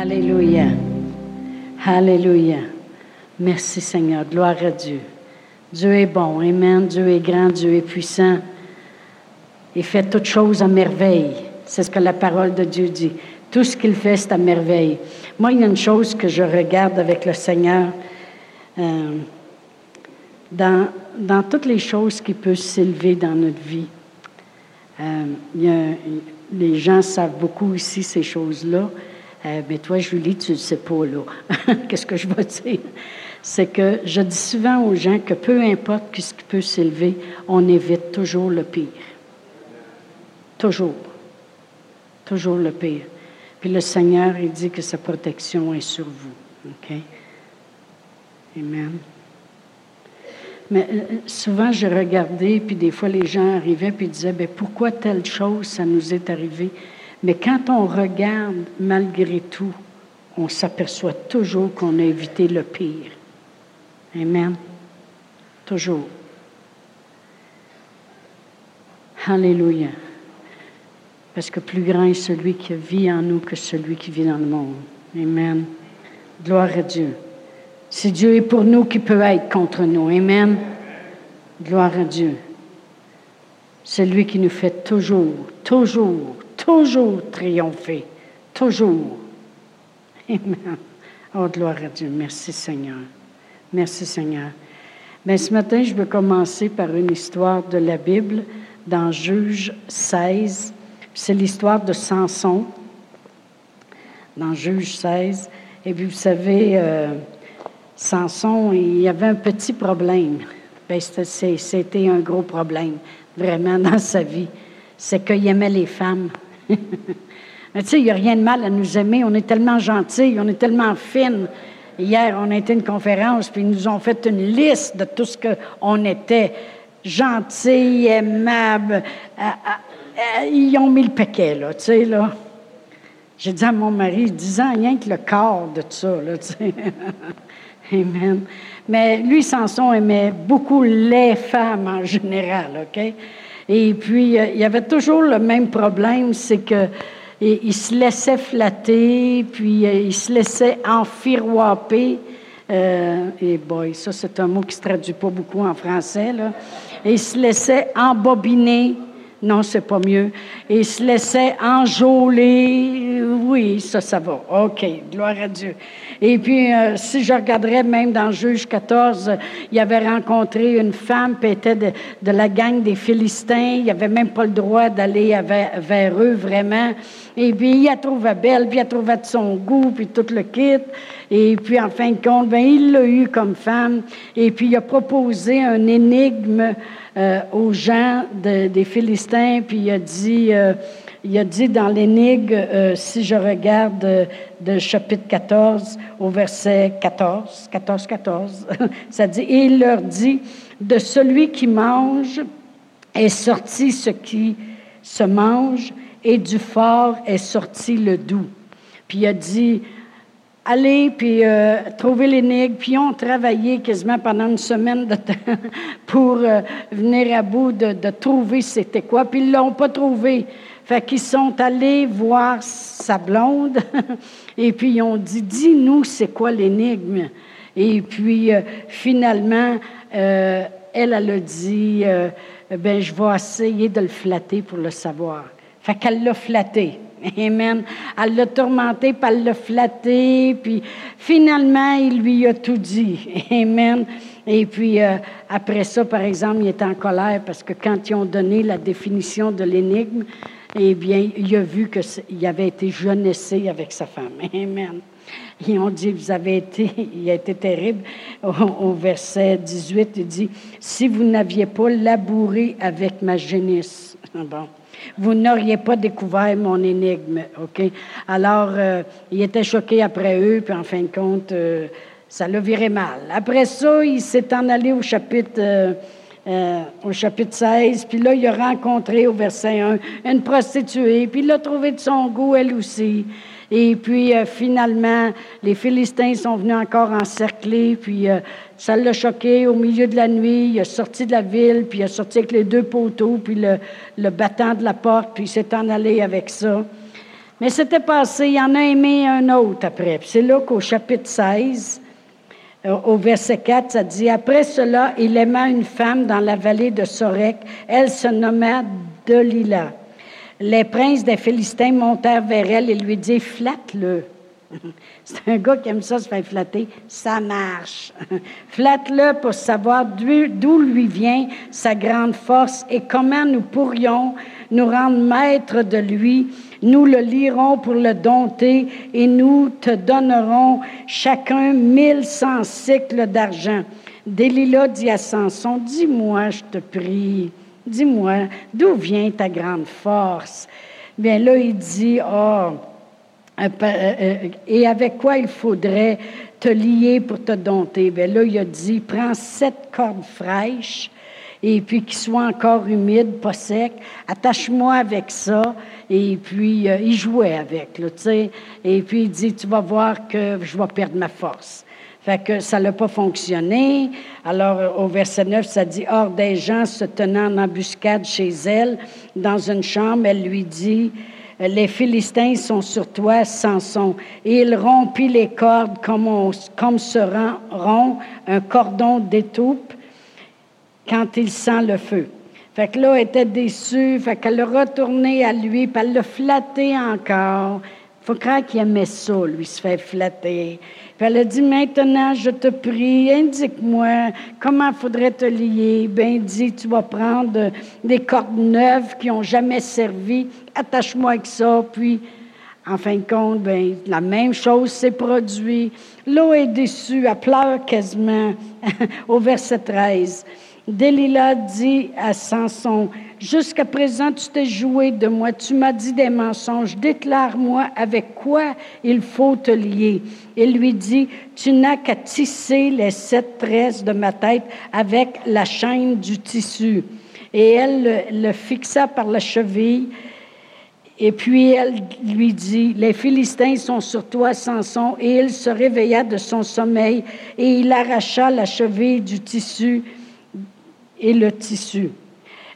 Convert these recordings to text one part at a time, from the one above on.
Alléluia. Alléluia. Merci Seigneur. Gloire à Dieu. Dieu est bon. Amen. Dieu est grand. Dieu est puissant. Il fait toutes choses à merveille. C'est ce que la parole de Dieu dit. Tout ce qu'il fait, c'est à merveille. Moi, il y a une chose que je regarde avec le Seigneur. Euh, dans, dans, toutes les choses qui peuvent s'élever dans notre vie, euh, les gens savent beaucoup ici ces choses-là. Euh, mais toi, Julie, tu ne sais pas, là. Qu'est-ce que je veux dire? C'est que je dis souvent aux gens que peu importe ce qui peut s'élever, on évite toujours le pire. Toujours. Toujours le pire. Puis le Seigneur, il dit que sa protection est sur vous. OK? Amen. Mais euh, souvent, je regardais, puis des fois, les gens arrivaient, puis disaient, ben pourquoi telle chose, ça nous est arrivé? Mais quand on regarde, malgré tout, on s'aperçoit toujours qu'on a évité le pire. Amen. Toujours. Alléluia. Parce que plus grand est celui qui vit en nous que celui qui vit dans le monde. Amen. Gloire à Dieu. Si Dieu est pour nous, qui peut être contre nous? Amen. Gloire à Dieu. C'est lui qui nous fait toujours, toujours, toujours triompher. Toujours. Amen. Oh, gloire à Dieu. Merci Seigneur. Merci Seigneur. Mais ce matin, je veux commencer par une histoire de la Bible dans Juge 16. C'est l'histoire de Samson dans Juge 16. Et puis, vous savez, euh, Samson, il y avait un petit problème. Ben, c'était un gros problème, vraiment, dans sa vie. C'est qu'il aimait les femmes. Mais tu sais, il n'y a rien de mal à nous aimer. On est tellement gentils, on est tellement fines. Hier, on a été à une conférence, puis ils nous ont fait une liste de tout ce qu'on était. Gentils, aimables. Euh, euh, ils ont mis le paquet, là, tu sais, là. J'ai dit à mon mari, disant rien que le corps de tout ça, là, tu sais. Amen. Mais lui, Samson aimait beaucoup les femmes en général, OK? Et puis, euh, il y avait toujours le même problème, c'est que il se laissait flatter, puis euh, il se laissait enfiroiper. Euh, et boy, ça c'est un mot qui se traduit pas beaucoup en français, là. Et il se laissait embobiner non, c'est pas mieux. Et il se laissait enjôler. Oui, ça, ça va. OK, gloire à Dieu. Et puis, euh, si je regarderais même dans Juge 14, il avait rencontré une femme, qui était de, la gang des Philistins. Il n'avait même pas le droit d'aller vers, eux, vraiment. Et puis, il la trouvait belle, puis il la trouvait de son goût, puis tout le kit. Et puis, en fin de compte, ben, il l'a eu comme femme. Et puis, il a proposé un énigme euh, aux gens des Philistins, puis il a dit, euh, il a dit dans l'énigme, euh, si je regarde de chapitre 14 au verset 14, 14, 14, ça dit, et il leur dit, de celui qui mange est sorti ce qui se mange, et du fort est sorti le doux. Puis il a dit, aller puis euh, trouver l'énigme, puis ont travaillé quasiment pendant une semaine de temps pour euh, venir à bout de, de trouver c'était quoi, puis ils l'ont pas trouvé. Fait qu'ils sont allés voir sa blonde et puis ils ont dit dis-nous c'est quoi l'énigme? Et puis euh, finalement elle elle a dit ben je vais essayer de le flatter pour le savoir. Fait qu'elle l'a flatté. Amen. Elle l'a tourmenté, puis elle l'a flatté, puis finalement, il lui a tout dit. Amen. Et puis, euh, après ça, par exemple, il était en colère parce que quand ils ont donné la définition de l'énigme, eh bien, il a vu qu'il avait été jeunessé avec sa femme. Amen. Ils ont dit, vous avez été, il a été terrible. Au, verset 18, il dit, si vous n'aviez pas labouré avec ma jeunesse. Bon vous n'auriez pas découvert mon énigme. OK? Alors, euh, il était choqué après eux, puis en fin de compte, euh, ça l'a viré mal. Après ça, il s'est en allé au chapitre, euh, au chapitre 16, puis là, il a rencontré au verset 1 une prostituée, puis il l'a trouvé de son goût, elle aussi. Et puis, finalement, les Philistins sont venus encore encercler, puis ça l'a choqué au milieu de la nuit. Il est sorti de la ville, puis il est sorti avec les deux poteaux, puis le, battant de la porte, puis il s'est en allé avec ça. Mais c'était passé, il en a aimé un autre après. c'est là qu'au chapitre 16, euh, au verset 4, ça dit Après cela, il aima une femme dans la vallée de Sorek. Elle se nommait Delila. Les princes des Philistins montèrent vers elle et lui dirent Flatte-le. C'est un gars qui aime ça se faire flatter. Ça marche. Flatte-le pour savoir d'où lui vient sa grande force et comment nous pourrions nous rendre maîtres de lui. Nous le lirons pour le dompter et nous te donnerons chacun mille cent cycles d'argent. Délila dit à Samson, dis-moi, je te prie, dis-moi, d'où vient ta grande force? Bien là, il dit, oh, euh, euh, et avec quoi il faudrait te lier pour te dompter? Bien là, il a dit, prends sept cordes fraîches et puis qui soient encore humides, pas secs. Attache-moi avec ça. Et puis, euh, il jouait avec, tu sais. Et puis, il dit, tu vas voir que je vais perdre ma force. Fait que ça n'a pas fonctionné. Alors, au verset 9, ça dit, Or, des gens se tenant en embuscade chez elle, dans une chambre, elle lui dit, les Philistins sont sur toi, Samson. Et il rompit les cordes comme, on, comme se rompt un cordon d'étoupe quand il sent le feu. Fait que là, elle était déçue, fait qu'elle a retourné à lui, puis elle l'a flatté encore. faut croire qu'il aimait ça, lui, se faire flatter. Puis elle a dit, maintenant, je te prie, indique-moi comment faudrait te lier. Ben, dis, tu vas prendre des cordes neuves qui n'ont jamais servi, attache-moi avec ça, puis, en fin de compte, ben, la même chose s'est produite. L'eau est déçue, elle pleure quasiment au verset 13. Delilah dit à Samson, Jusqu'à présent, tu t'es joué de moi, tu m'as dit des mensonges, déclare-moi avec quoi il faut te lier. Il lui dit, Tu n'as qu'à tisser les sept tresses de ma tête avec la chaîne du tissu. Et elle le, fixa par la cheville. Et puis elle lui dit, les Philistins sont sur toi, Samson. Et il se réveilla de son sommeil et il arracha la cheville du tissu et le tissu.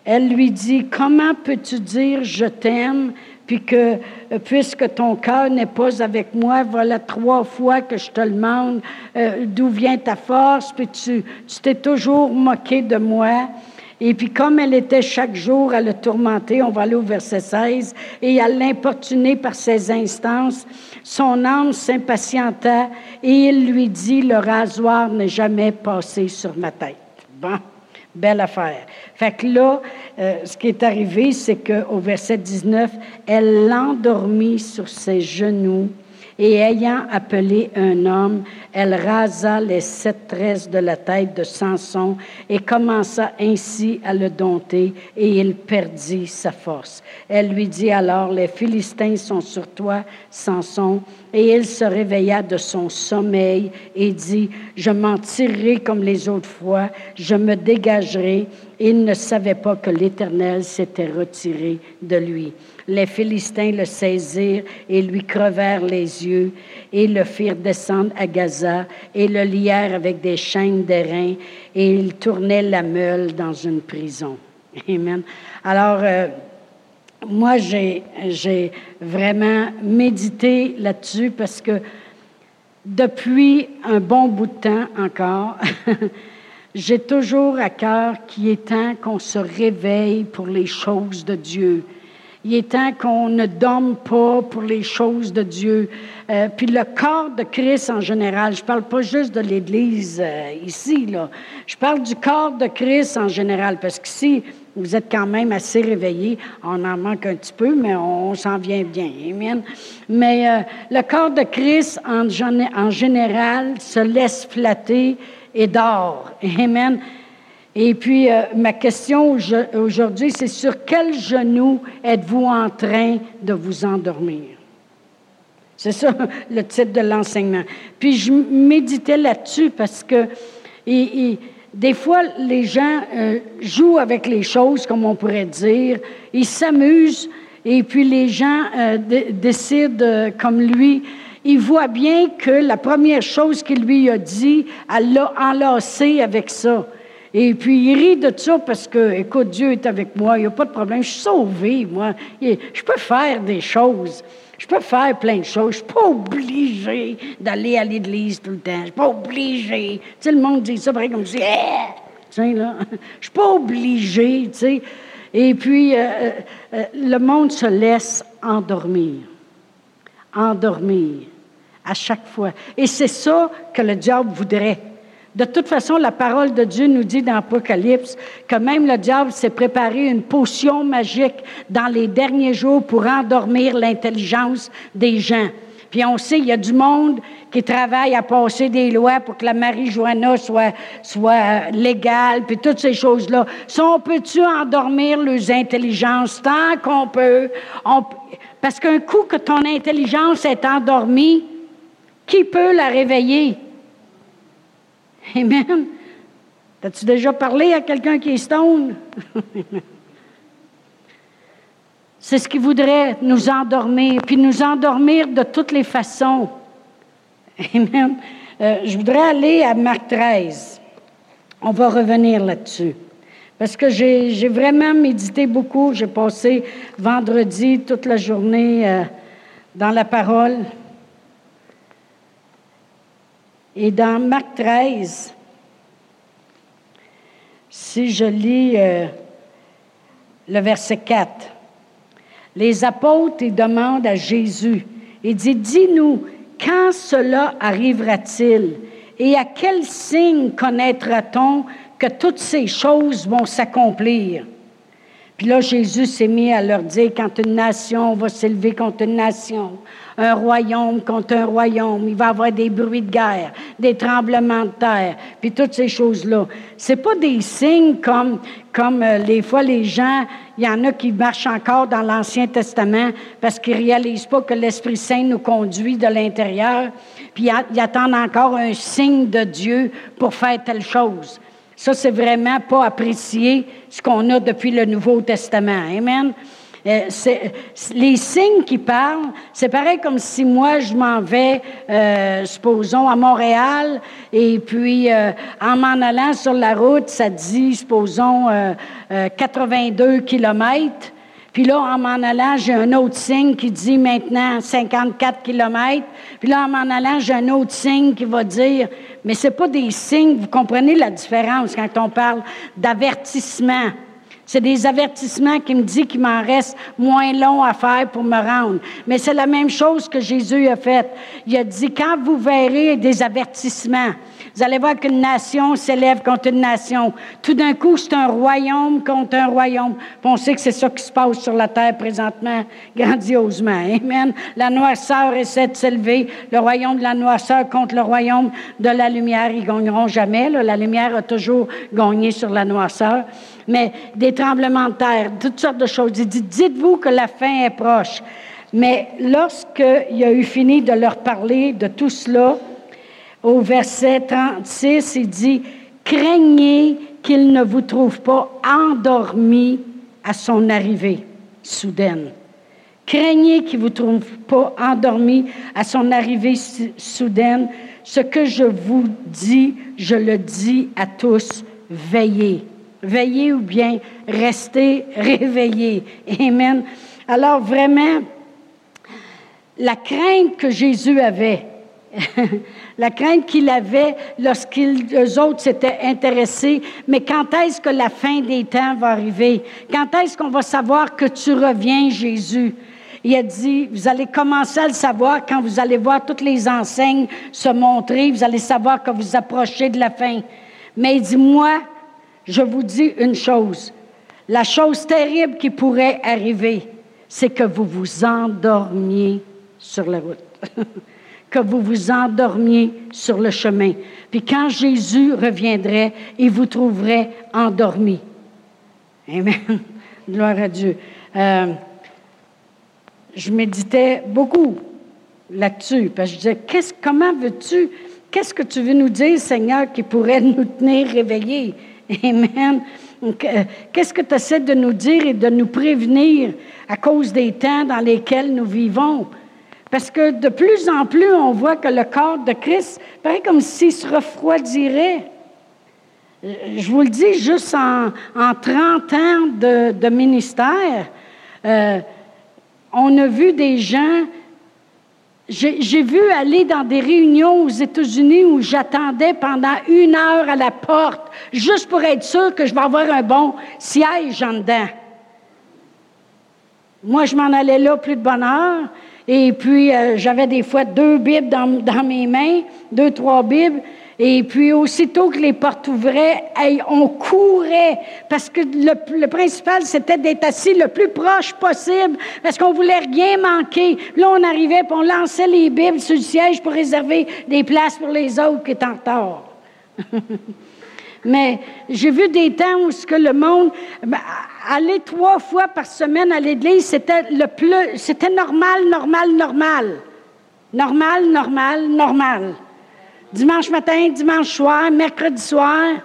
Elle lui dit, comment peux-tu dire je t'aime, puis que euh, puisque ton cœur n'est pas avec moi, voilà trois fois que je te demande euh, d'où vient ta force, puis tu t'es toujours moqué de moi. Et puis comme elle était chaque jour à le tourmenter, on va aller au verset 16, et à l'importuner par ses instances, son âme s'impatienta et il lui dit, le rasoir n'est jamais passé sur ma tête. Bon. Belle affaire. Fait que là, euh, ce qui est arrivé, c'est qu'au verset 19, elle l'endormit sur ses genoux et ayant appelé un homme, elle rasa les sept tresses de la tête de Samson et commença ainsi à le dompter, et il perdit sa force. Elle lui dit alors, les Philistins sont sur toi, Samson. Et il se réveilla de son sommeil et dit, je m'en tirerai comme les autres fois, je me dégagerai. Il ne savait pas que l'Éternel s'était retiré de lui. Les Philistins le saisirent et lui crevèrent les yeux et le firent descendre à Gaza et le lièrent avec des chaînes d'airain et il tournait la meule dans une prison. Amen. Alors, euh, moi, j'ai vraiment médité là-dessus parce que depuis un bon bout de temps encore, j'ai toujours à cœur qu'il est temps qu'on se réveille pour les choses de Dieu. Il est temps qu'on ne dorme pas pour les choses de Dieu. Euh, puis le corps de Christ en général, je parle pas juste de l'Église euh, ici, là. Je parle du corps de Christ en général, parce que si vous êtes quand même assez réveillés, on en manque un petit peu, mais on, s'en vient bien. Amen. Mais euh, le corps de Christ en, en général se laisse flatter et dort. Amen. Et puis, euh, ma question aujourd'hui, c'est sur quel genou êtes-vous en train de vous endormir? C'est ça le titre de l'enseignement. Puis, je méditais là-dessus parce que des fois, les gens euh, jouent avec les choses, comme on pourrait dire. Ils s'amusent et puis les gens euh, décident, comme lui, il voit bien que la première chose qu'il lui a dit, elle l'a enlacé avec ça. Et puis, il rit de ça parce que, écoute, Dieu est avec moi, il n'y a pas de problème, je suis sauvé, moi, je peux faire des choses. Je peux faire plein de choses. Je suis pas obligé d'aller à l'église tout le temps. Je suis pas obligé. Tu sais, le monde dit ça, pareil comme si, eh! là. Je suis pas obligé, tu sais. Et puis, euh, euh, euh, le monde se laisse endormir. Endormir à chaque fois. Et c'est ça que le diable voudrait. De toute façon, la parole de Dieu nous dit dans l'Apocalypse que même le diable s'est préparé une potion magique dans les derniers jours pour endormir l'intelligence des gens. Puis on sait, il y a du monde qui travaille à passer des lois pour que la marijuana soit, soit euh, légale, puis toutes ces choses-là. Ça, on peut-tu endormir leurs intelligences tant qu'on peut? parce qu'un coup que ton intelligence est endormie, qui peut la réveiller? Amen. As-tu déjà parlé à quelqu'un qui est stone? C'est ce qui voudrait nous endormir, puis nous endormir de toutes les façons. Amen. Euh, je voudrais aller à Marc 13. On va revenir là-dessus. Parce que j'ai vraiment médité beaucoup. J'ai passé vendredi toute la journée euh, dans la parole. Et dans Marc 13, si je lis euh, le verset 4, les apôtres demandent à Jésus, et dit, dis-nous, quand cela arrivera-t-il et à quel signe connaîtra-t-on que toutes ces choses vont s'accomplir? Puis là, Jésus s'est mis à leur dire, quand une nation va s'élever contre une nation, un royaume contre un royaume, il va y avoir des bruits de guerre, des tremblements de terre, puis toutes ces choses-là. C'est pas des signes comme, comme euh, les fois les gens, il y en a qui marchent encore dans l'Ancien Testament parce qu'ils réalisent pas que l'Esprit Saint nous conduit de l'intérieur, puis ils attendent encore un signe de Dieu pour faire telle chose. Ça, c'est vraiment pas apprécier ce qu'on a depuis le Nouveau Testament. Amen. Euh, les signes qui parlent, c'est pareil comme si moi, je m'en vais, euh, supposons, à Montréal, et puis euh, en m'en allant sur la route, ça dit, supposons, 82 kilomètres. Puis là, en m'en allant, j'ai un autre signe qui dit maintenant 54 kilomètres. Puis là, en m'en allant, j'ai un autre signe qui va dire, mais c'est pas des signes, vous comprenez la différence quand on parle d'avertissement. C'est des avertissements qui me disent qu'il m'en reste moins long à faire pour me rendre. Mais c'est la même chose que Jésus a fait. Il a dit, quand vous verrez des avertissements, vous allez voir qu'une nation s'élève contre une nation. Tout d'un coup, c'est un royaume contre un royaume. on sait que c'est ça qui se passe sur la terre présentement, grandiosement. Amen. La noirceur essaie de s'élever. Le royaume de la noirceur contre le royaume de la lumière. Ils gagneront jamais. La lumière a toujours gagné sur la noirceur. Mais des tremblements de terre, toutes sortes de choses. Il dit, dites-vous que la fin est proche. Mais lorsqu'il a eu fini de leur parler de tout cela, au verset 36, il dit, craignez qu'il ne vous trouve pas endormi à son arrivée soudaine. Craignez qu'il ne vous trouve pas endormi à son arrivée soudaine. Ce que je vous dis, je le dis à tous, veillez. Veillez ou bien restez réveillés. Amen. Alors vraiment, la crainte que Jésus avait, la crainte qu'il avait lorsqu'ils autres s'étaient intéressés, mais quand est-ce que la fin des temps va arriver? Quand est-ce qu'on va savoir que tu reviens, Jésus? Il a dit, vous allez commencer à le savoir quand vous allez voir toutes les enseignes se montrer, vous allez savoir que vous approchez de la fin. Mais il dit, moi, je vous dis une chose. La chose terrible qui pourrait arriver, c'est que vous vous endormiez sur la route. que vous vous endormiez sur le chemin. Puis quand Jésus reviendrait, il vous trouverait endormi. Amen. Gloire à Dieu. Euh, je méditais beaucoup là-dessus, parce que je disais, comment veux-tu, qu'est-ce que tu veux nous dire, Seigneur, qui pourrait nous tenir réveillés? Amen. Euh, qu'est-ce que tu essaies de nous dire et de nous prévenir à cause des temps dans lesquels nous vivons? Parce que de plus en plus, on voit que le corps de Christ paraît comme s'il se refroidirait. Je vous le dis, juste en, en 30 ans de, ministère, euh, on a vu des gens j'ai vu aller dans des réunions aux États-Unis où j'attendais pendant une heure à la porte, juste pour être sûr que je vais avoir un bon siège en dedans. Moi, je m'en allais là plus de bonne heure. Et puis, euh, j'avais des fois deux Bibles dans, mes mains, deux, trois Bibles. Et puis, aussitôt que les portes ouvraient, on courait parce que le, principal, c'était d'être assis le plus proche possible parce qu'on voulait rien manquer. Là, on arrivait, puis on lançait les Bibles sur le siège pour réserver des places pour les autres qui étaient en retard. Mais j'ai vu des temps où ce que le monde ben, aller trois fois par semaine à l'église, c'était le plus c'était normal, normal, normal. Normal, normal, normal. Dimanche matin, dimanche soir, mercredi soir,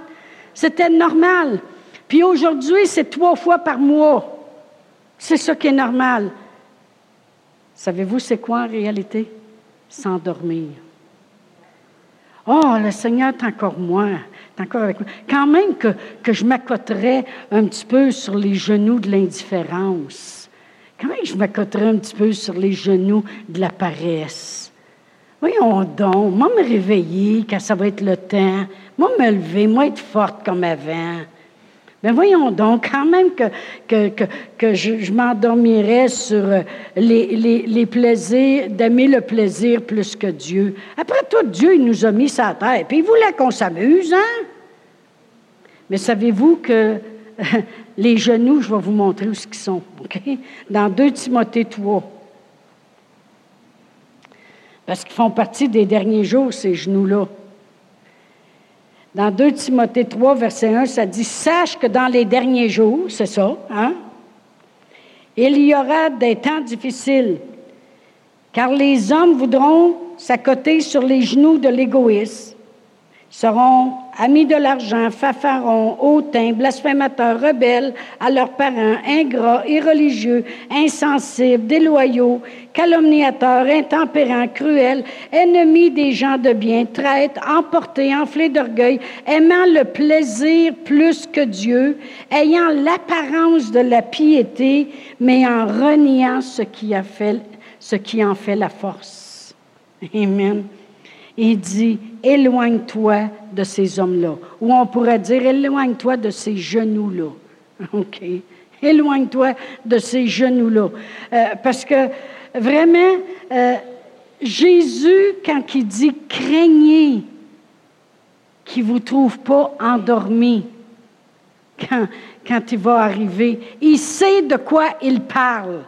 c'était normal. Puis aujourd'hui, c'est trois fois par mois. C'est ça qui est normal. Savez-vous c'est quoi en réalité? S'endormir. Oh, le Seigneur est encore moins encore avec moi. Quand même que, que je m'accoterais un petit peu sur les genoux de l'indifférence. Quand même que je m'accoterais un petit peu sur les genoux de la paresse. Voyons donc, moi me réveiller quand ça va être le temps, moi me lever, moi être forte comme avant. Mais voyons donc, quand même que, que, que, je, m'endormirais sur euh, les, les, les plaisirs, d'aimer le plaisir plus que Dieu. Après tout, Dieu, il nous a mis sa terre, puis il voulait qu'on s'amuse, hein? Mais savez-vous que les genoux, je vais vous montrer où ils sont, OK? Dans 2 Timothée 3. Parce qu'ils font partie des derniers jours, ces genoux-là. Dans 2 Timothée 3, verset 1, ça dit Sache que dans les derniers jours, c'est ça, hein? Il y aura des temps difficiles, car les hommes voudront s'accoter sur les genoux de l'égoïsme seront amis de l'argent, fafarons, hautains, blasphémateurs, rebelles à leurs parents, ingrats, irreligieux, insensibles, déloyaux, calomniateurs, intempérants, cruels, ennemis des gens de bien, traîtres, emportés, enflés d'orgueil, aimant le plaisir plus que Dieu, ayant l'apparence de la piété, mais en reniant ce qui, a fait, ce qui en fait la force. Amen il dit, éloigne-toi de ces hommes-là. Ou on pourrait dire, éloigne-toi de ces genoux-là. OK? Éloigne-toi de ces genoux-là. Euh, parce que vraiment, euh, Jésus, quand il dit craignez qu'il ne vous trouve pas endormi quand, quand il va arriver, il sait de quoi il parle.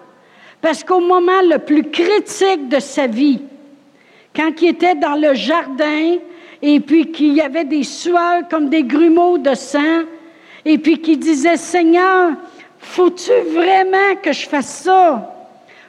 Parce qu'au moment le plus critique de sa vie, quand il était dans le jardin et puis qu'il y avait des sueurs comme des grumeaux de sang et puis qu'il disait, Seigneur, faut-tu vraiment que je fasse ça?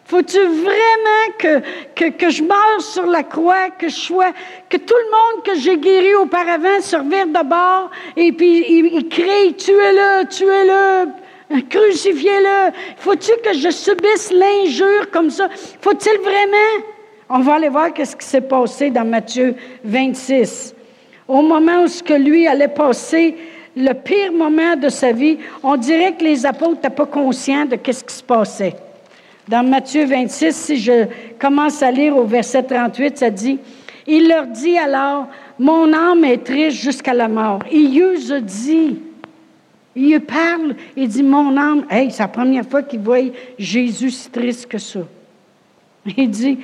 Faut-tu vraiment que, que, que, je meure sur la croix, que je sois, que tout le monde que j'ai guéri auparavant se revire de bord et puis il, crie, tuez-le, tuez-le, crucifiez-le. Faut-tu que je subisse l'injure comme ça? Faut-il vraiment? On va aller voir qu'est-ce qui s'est passé dans Matthieu 26. Au moment où ce que lui allait passer le pire moment de sa vie, on dirait que les apôtres n'étaient pas conscients de qu'est-ce qui se passait. Dans Matthieu 26, si je commence à lire au verset 38, ça dit, il leur dit alors, mon âme est triste jusqu'à la mort. Il a dit, il parle, il dit, mon âme, hey, c'est la première fois qu'il voit Jésus si triste que ça. Il dit,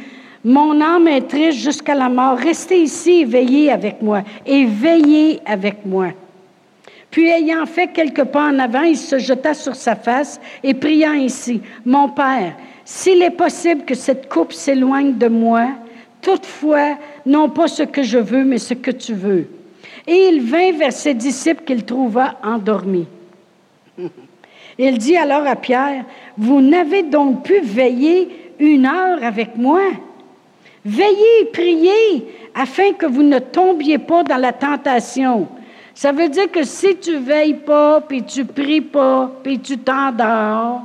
mon âme est triste jusqu'à la mort. Restez ici et veillez avec moi. Et veillez avec moi. Puis ayant fait quelques pas en avant, il se jeta sur sa face et priant ainsi, Mon Père, s'il est possible que cette coupe s'éloigne de moi, toutefois, non pas ce que je veux, mais ce que tu veux. Et il vint vers ses disciples qu'il trouva endormis. Il dit alors à Pierre, Vous n'avez donc pu veiller une heure avec moi? Veillez, priez, afin que vous ne tombiez pas dans la tentation. Ça veut dire que si tu veilles pas, puis tu pries pas, puis tu t'endors,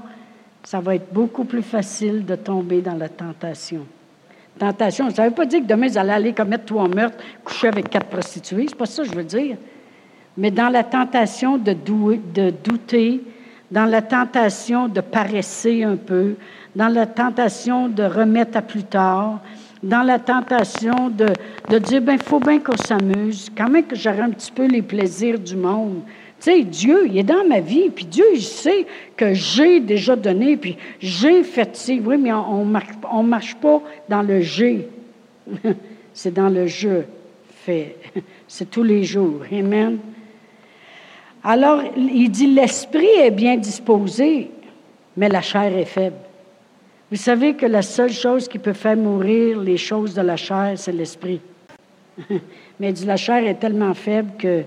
ça va être beaucoup plus facile de tomber dans la tentation. Tentation, ça ne veut pas dire que demain, vous allez aller commettre trois meurtres, coucher avec quatre prostituées. C'est pas ça que je veux dire. Mais dans la tentation de, de douter, dans la tentation de paresser un peu, dans la tentation de remettre à plus tard, dans la tentation de, de dire, ben, il faut bien qu'on s'amuse, quand même que j'aurai un petit peu les plaisirs du monde. Tu sais, Dieu, il est dans ma vie, puis Dieu, il sait que j'ai déjà donné, puis j'ai fait ci. Oui, mais on ne on marche pas dans le j'ai. C'est dans le je fait. C'est tous les jours. Amen. Alors, il dit, l'esprit est bien disposé, mais la chair est faible. Vous savez que la seule chose qui peut faire mourir les choses de la chair, c'est l'esprit. mais la chair est tellement faible que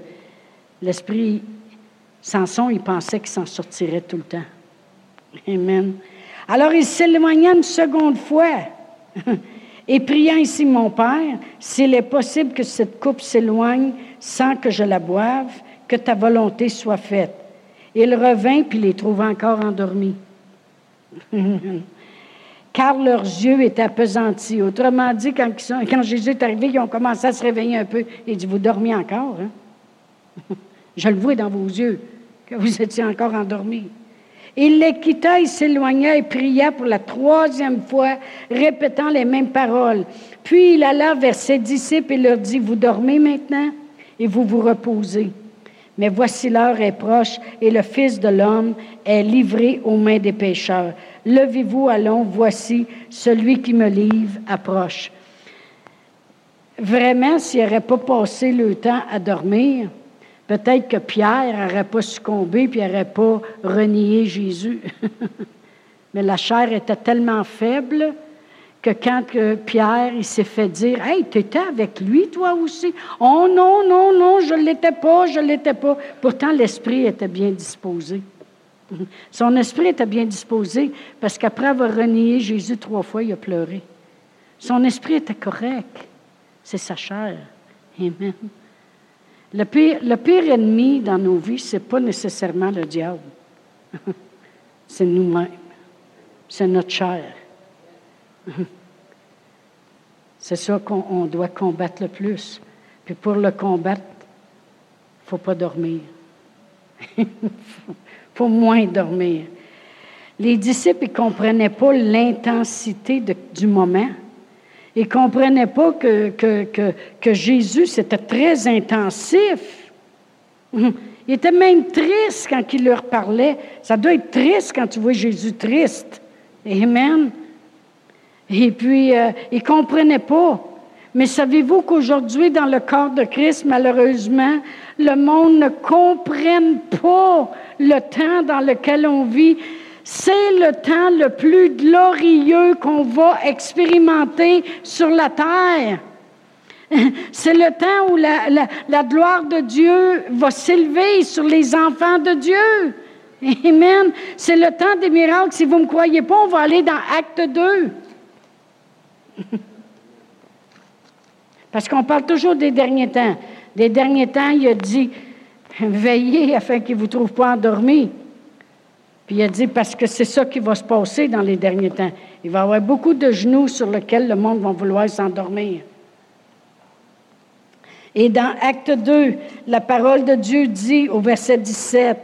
l'esprit, Samson, il pensait qu'il s'en sortirait tout le temps. Amen. Alors, il s'éloigna une seconde fois. Et priant ici mon Père, s'il est possible que cette coupe s'éloigne sans que je la boive, que ta volonté soit faite. Il revint, puis les trouva encore endormis. Car leurs yeux étaient appesantis. Autrement dit, quand, Jésus est arrivé, ils ont commencé à se réveiller un peu. Il dit, vous dormiez encore. Hein? je le vois dans vos yeux, que vous étiez encore endormis. Il les quitta, il s'éloigna et pria pour la troisième fois, répétant les mêmes paroles. Puis il alla vers ses disciples et leur dit, vous dormez maintenant? Et vous vous reposez. Mais voici l'heure est proche et le Fils de l'homme est livré aux mains des pécheurs. Levez-vous, allons, voici celui qui me livre approche. Vraiment, s'il n'aurait pas passé le temps à dormir, Peut-être que Pierre n'aurait pas succombé puis n'aurait pas renié Jésus. Mais la chair était tellement faible que quand Pierre s'est fait dire Hey, tu étais avec lui, toi aussi Oh non, non, non, je ne l'étais pas, je ne l'étais pas. Pourtant, l'esprit était bien disposé. Son esprit était bien disposé parce qu'après avoir renié Jésus trois fois, il a pleuré. Son esprit était correct. C'est sa chair. Amen. Le pire, ennemi dans nos vies, ce n'est pas nécessairement le diable. c'est nous-mêmes. C'est notre chair. c'est ça qu'on doit combattre le plus. Puis pour le combattre, il ne faut pas dormir. Faut moins dormir. Les disciples ne comprenaient pas l'intensité du moment. Ils ne comprenaient pas que, que, que, Jésus, c'était très intensif. Il était même triste quand il leur parlait. Ça doit être triste quand tu vois Jésus triste. Amen. Et puis, euh, ils ne comprenaient pas. Mais savez-vous qu'aujourd'hui, dans le corps de Christ, malheureusement, le monde ne comprenne pas le temps dans lequel on vit? C'est le temps le plus glorieux qu'on va expérimenter sur la terre. C'est le temps où la, gloire de Dieu va s'élever sur les enfants de Dieu. Amen. C'est le temps des miracles. Si vous ne me croyez pas, on va aller dans Acte 2. Parce qu'on parle toujours des derniers temps. Des derniers temps, il a dit, veillez afin qu'il ne vous trouve pas endormis. Puis il a dit, parce que c'est ça qui va se passer dans les derniers temps. Il va y avoir beaucoup de genoux sur lesquels le monde va vouloir s'endormir. Et dans Acte 2, la parole de Dieu dit au verset 17,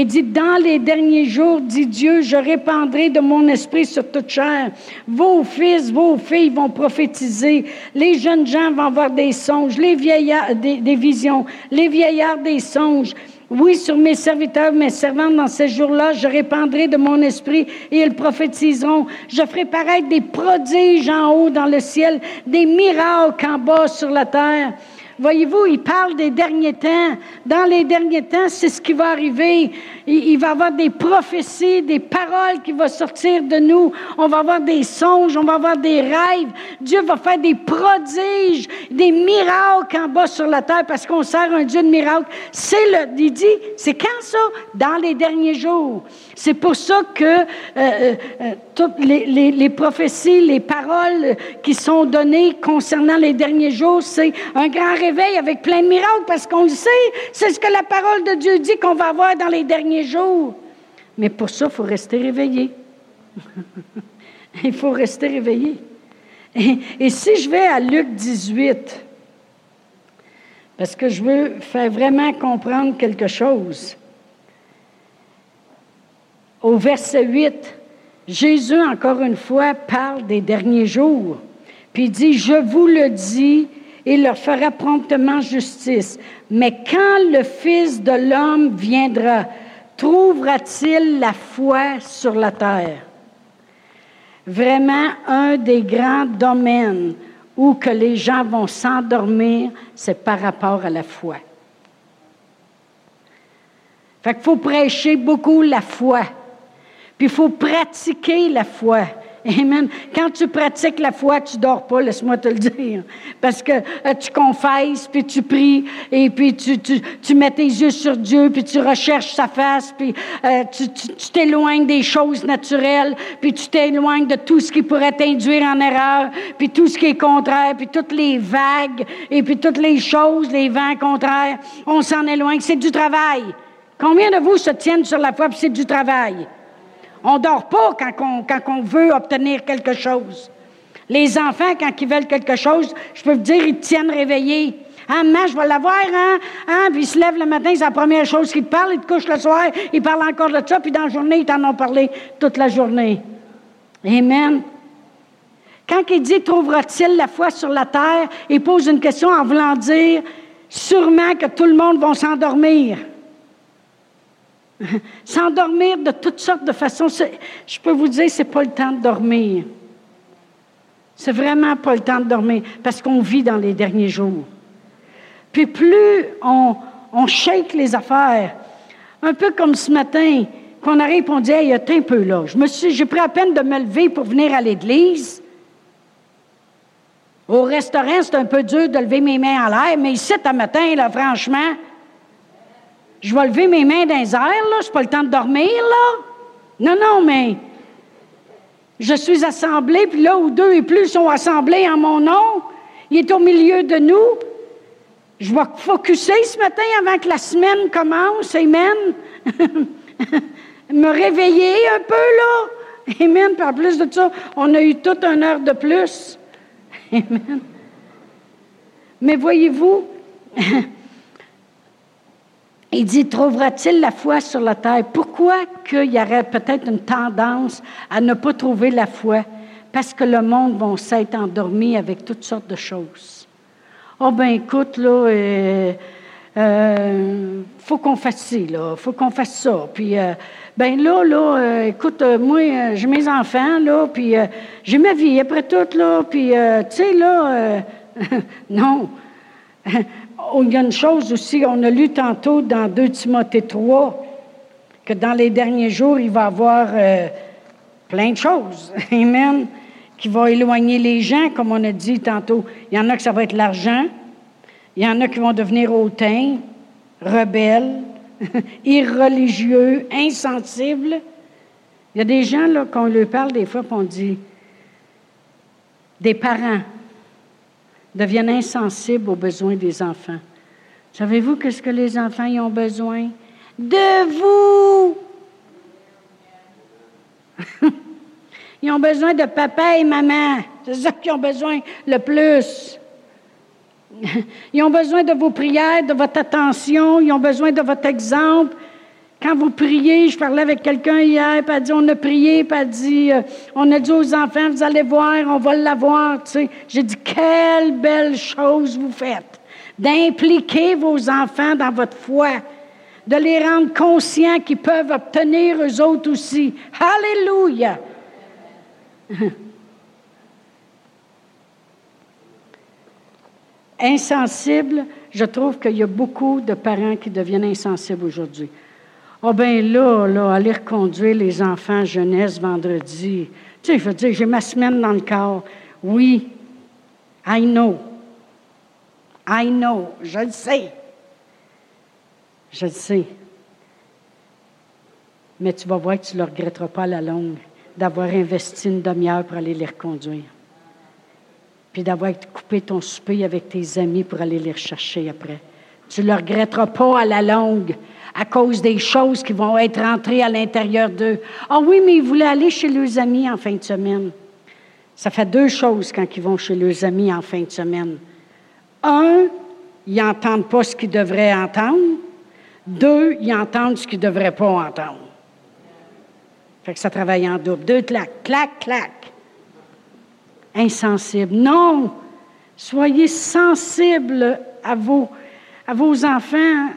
il dit, dans les derniers jours, dit Dieu, je répandrai de mon esprit sur toute chair. Vos fils, vos filles vont prophétiser. Les jeunes gens vont avoir des songes, les vieillards, des, des visions, les vieillards des songes. Oui, sur mes serviteurs, mes servantes, dans ces jours-là, je répandrai de mon esprit et ils prophétiseront. Je ferai paraître des prodiges en haut dans le ciel, des miracles en bas sur la terre. Voyez-vous, il parle des derniers temps. Dans les derniers temps, c'est ce qui va arriver. Il, va y avoir des prophéties, des paroles qui vont sortir de nous. On va avoir des songes, on va avoir des rêves. Dieu va faire des prodiges, des miracles en bas sur la terre parce qu'on sert un Dieu de miracles. C'est le, il dit, c'est quand ça? Dans les derniers jours. C'est pour ça que euh, euh, euh, toutes les, prophéties, les paroles qui sont données concernant les derniers jours, c'est un grand réveil avec plein de miracles parce qu'on le sait, c'est ce que la parole de Dieu dit qu'on va avoir dans les derniers jours. Mais pour ça, il faut rester réveillé. il faut rester réveillé. Et, et si je vais à Luc 18, parce que je veux faire vraiment comprendre quelque chose. Au verset 8, Jésus, encore une fois, parle des derniers jours. Puis dit, je vous le dis, il leur fera promptement justice. Mais quand le Fils de l'homme viendra, trouvera-t-il la foi sur la terre? Vraiment, un des grands domaines où que les gens vont s'endormir, c'est par rapport à la foi. Fait qu'il faut prêcher beaucoup la foi. Puis il faut pratiquer la foi. Amen. Quand tu pratiques la foi, tu dors pas, laisse-moi te le dire. Parce que euh, tu confesses, puis tu pries, et puis tu, tu, tu, mets tes yeux sur Dieu, puis tu recherches sa face, puis euh, tu t'éloignes des choses naturelles, puis tu t'éloignes de tout ce qui pourrait t'induire en erreur, puis tout ce qui est contraire, puis toutes les vagues, et puis toutes les choses, les vents contraires, on s'en éloigne. C'est du travail. Combien de vous se tiennent sur la foi, puis c'est du travail? On ne dort pas quand on, veut obtenir quelque chose. Les enfants, quand ils veulent quelque chose, je peux vous dire, ils tiennent réveillés. Ah, maman, je vais l'avoir, hein? hein? Puis ils se lèvent le matin, c'est la première chose qu'ils parlent. Ils te couchent le soir, ils parlent encore de ça, puis dans la journée, ils t'en ont parlé toute la journée. Amen. Quand il dit trouvera-t-il la foi sur la terre, il pose une question en voulant dire sûrement que tout le monde va s'endormir. S'endormir de toutes sortes de façons. Je peux vous dire, c'est pas le temps de dormir. C'est vraiment pas le temps de dormir parce qu'on vit dans les derniers jours. Puis plus on, on shake les affaires, un peu comme ce matin, qu'on arrive et on dit Hey, a un peu là. Je j'ai pris la peine de me lever pour venir à l'église. Au restaurant, c'est un peu dur de lever mes mains en l'air, mais ici, un matin, là, franchement, je vais lever mes mains dans les airs, là, c'est pas le temps de dormir, là. Non, non, mais je suis assemblé, puis là où deux et plus sont assemblés en mon nom, il est au milieu de nous. Je vais focuser ce matin avant que la semaine commence. Amen. Me réveiller un peu, là. Amen. Puis en plus de ça, on a eu toute une heure de plus. Amen. Mais voyez-vous, Il dit, trouvera-t-il la foi sur la terre? Pourquoi qu'il y aurait peut-être une tendance à ne pas trouver la foi? Parce que le monde va s'être endormi avec toutes sortes de choses. Oh ben écoute, là, euh, euh, faut qu'on fasse ci, là, faut qu'on fasse ça. Puis, euh, ben là, là, euh, écoute, moi, j'ai mes enfants, là, puis j'ai ma vie après tout, là, puis, tu sais, là, non. Il y a une chose aussi, on a lu tantôt dans 2 Timothée 3 que dans les derniers jours, il va y avoir euh, plein de choses. Amen. Qui vont éloigner les gens, comme on a dit tantôt. Il y en a que ça va être l'argent. Il y en a qui vont devenir hautains, rebelles, irreligieux, insensibles. Il y a des gens, là, qu'on leur parle des fois, on dit, des parents, deviennent insensibles aux besoins des enfants. Savez-vous qu'est-ce que les enfants y ont besoin? De vous! Ils ont besoin de papa et maman. C'est ça qu'ils ont besoin le plus. Ils ont besoin de vos prières, de votre attention. Ils ont besoin de votre exemple. Quand vous priez, je parlais avec quelqu'un hier, puis elle dit, on a prié, puis elle dit, euh, on a dit aux enfants, vous allez voir, on va l'avoir, tu sais. J'ai dit, quelle belle chose vous faites, d'impliquer vos enfants dans votre foi, de les rendre conscients qu'ils peuvent obtenir eux autres aussi. Alléluia! Insensible, je trouve qu'il y a beaucoup de parents qui deviennent insensibles aujourd'hui. Ah oh ben là, là, aller reconduire les enfants jeunesse vendredi. Tu sais, je veux dire, j'ai ma semaine dans le corps. Oui, I know. I know. Je le sais. Je le sais. Mais tu vas voir que tu ne le regretteras pas à la longue d'avoir investi une demi-heure pour aller les reconduire. Puis d'avoir coupé ton souper avec tes amis pour aller les rechercher après. Tu ne le regretteras pas à la longue à cause des choses qui vont être rentrées à l'intérieur d'eux. Ah oui, mais ils voulaient aller chez leurs amis en fin de semaine. Ça fait deux choses quand ils vont chez leurs amis en fin de semaine. Un, ils n'entendent pas ce qu'ils devraient entendre. Deux, ils entendent ce qu'ils ne devraient pas entendre. Fait que ça travaille en double. Deux clac, clac, clac. insensible. Non! Soyez sensibles à vos, à vos enfants.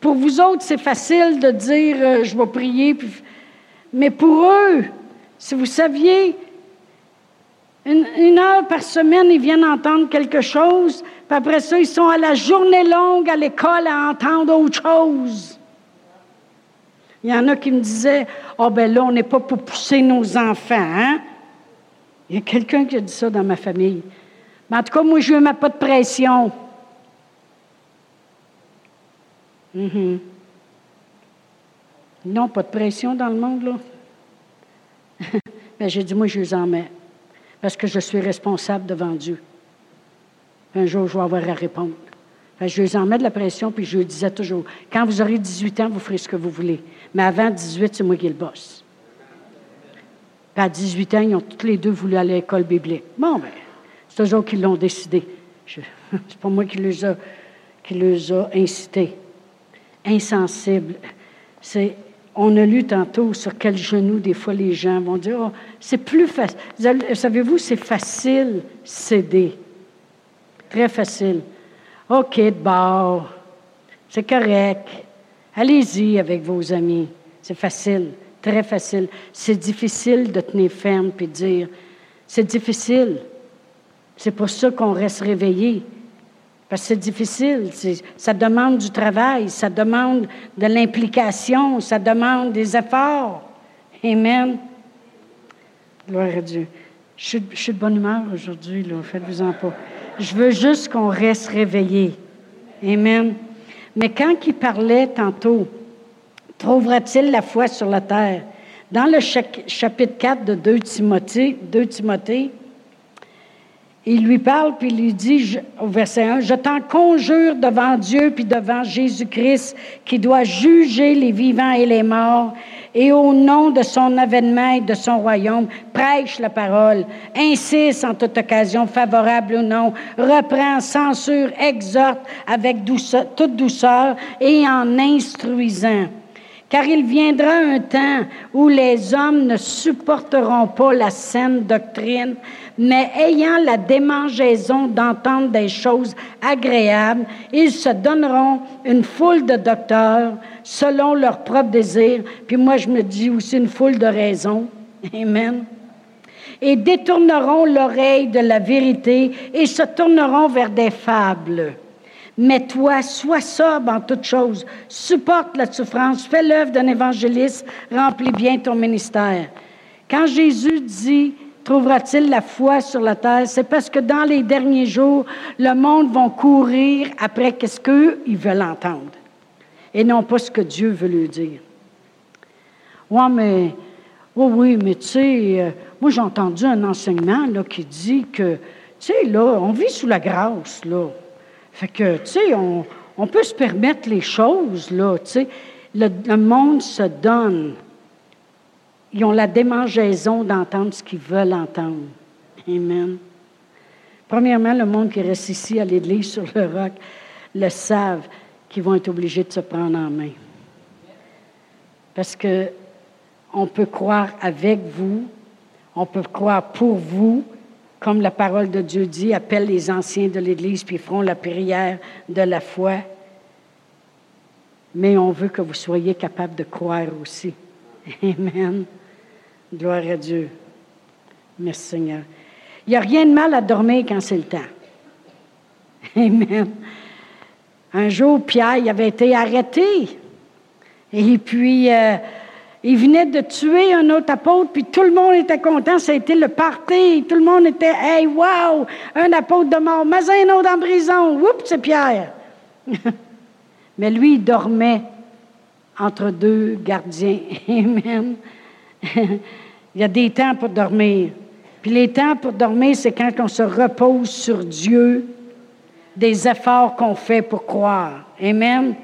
Pour vous autres, c'est facile de dire euh, je vais prier, mais pour eux, si vous saviez, une, heure par semaine, ils viennent entendre quelque chose, puis après ça, ils sont à la journée longue à l'école à entendre autre chose. Il y en a qui me disaient Ah, oh, ben là, on n'est pas pour pousser nos enfants, hein? Il y a quelqu'un qui a dit ça dans ma famille. Mais en tout cas, moi, je ne mets pas de pression. Mm-hmm. Non, pas de pression dans le monde, là. Mais ben, j'ai dit, moi, je les en mets. Parce que je suis responsable devant Dieu. Un jour, je vais avoir à répondre. je les en mets de la pression, puis je leur disais toujours, quand vous aurez 18 ans, vous ferez ce que vous voulez. Mais avant 18, c'est moi qui le boss. Puis à 18 ans, ils ont tous les deux voulu aller à l'école biblique. Bon, ben, c'est eux qui l'ont décidé. Ce n'est pas moi qui les qui les a incités. Insensible. On a lu tantôt sur quel genou, des fois, les gens vont dire oh, c'est plus facile. Savez-vous, c'est facile céder. Très facile. OK, de. C'est correct. Allez-y avec vos amis. C'est facile, très facile. C'est difficile de tenir ferme et de dire c'est difficile. C'est pour ça qu'on reste réveillé. Parce que c'est difficile. Ça demande du travail, ça demande de l'implication, ça demande des efforts. Amen. Gloire à Dieu. Je suis, de bonne humeur aujourd'hui, là. Faites-vous-en pas. Je veux juste qu'on reste réveillé. Amen. Mais quand il parlait tantôt, trouvera-t-il la foi sur la terre? Dans le chapitre 4 de 2 Timothée, 2 Timothée il lui parle, puis il lui dit au verset 1, Je t'en conjure devant Dieu, puis devant Jésus-Christ, qui doit juger les vivants et les morts, et au nom de son avènement et de son royaume, prêche la parole, insiste en toute occasion, favorable ou non, reprend, censure, exhorte avec toute douceur et en instruisant. Car il viendra un temps où les hommes ne supporteront pas la saine doctrine, mais ayant la démangeaison d'entendre des choses agréables, ils se donneront une foule de docteurs selon leur propre désir. Puis moi, je me dis aussi une foule de raisons. Amen. Et détourneront l'oreille de la vérité et se tourneront vers des fables. Mais toi, sois sobre en toutes choses, supporte la souffrance, fais l'œuvre d'un évangéliste, remplis bien ton ministère. Quand Jésus dit trouvera-t-il la foi sur la terre? C'est parce que dans les derniers jours, le monde va courir après ce qu'ils veulent entendre et non pas ce que Dieu veut lui dire. Ouais, mais, oh oui, mais tu sais, euh, moi j'ai entendu un enseignement qui dit que, tu sais, là, on vit sous la grâce, là. Fait que, tu sais, on, on, peut se permettre les choses, là, tu sais. le monde se donne. Ils ont la démangeaison d'entendre ce qu'ils veulent entendre. Amen. Premièrement, le monde qui reste ici à l'Église sur le roc le savent qu'ils vont être obligés de se prendre en main. Parce que on peut croire avec vous, on peut croire pour vous, comme la parole de Dieu dit, appelle les anciens de l'Église, puis feront la prière de la foi. Mais on veut que vous soyez capable de croire aussi. Amen. Gloire à Dieu. Merci Seigneur. Il n'y a rien de mal à dormir quand c'est le temps. Amen. Un jour, Pierre avait été arrêté. Et puis, euh, il venait de tuer un autre apôtre, puis tout le monde était content. Ça a été le party. Tout le monde était, hey, wow, un apôtre de mort, mais un autre en prison. Oups, c'est Pierre. mais lui, il dormait entre deux gardiens. Amen. Il y a des temps pour dormir. Puis les temps pour dormir, c'est quand on se repose sur Dieu, des efforts qu'on fait pour croire. Amen.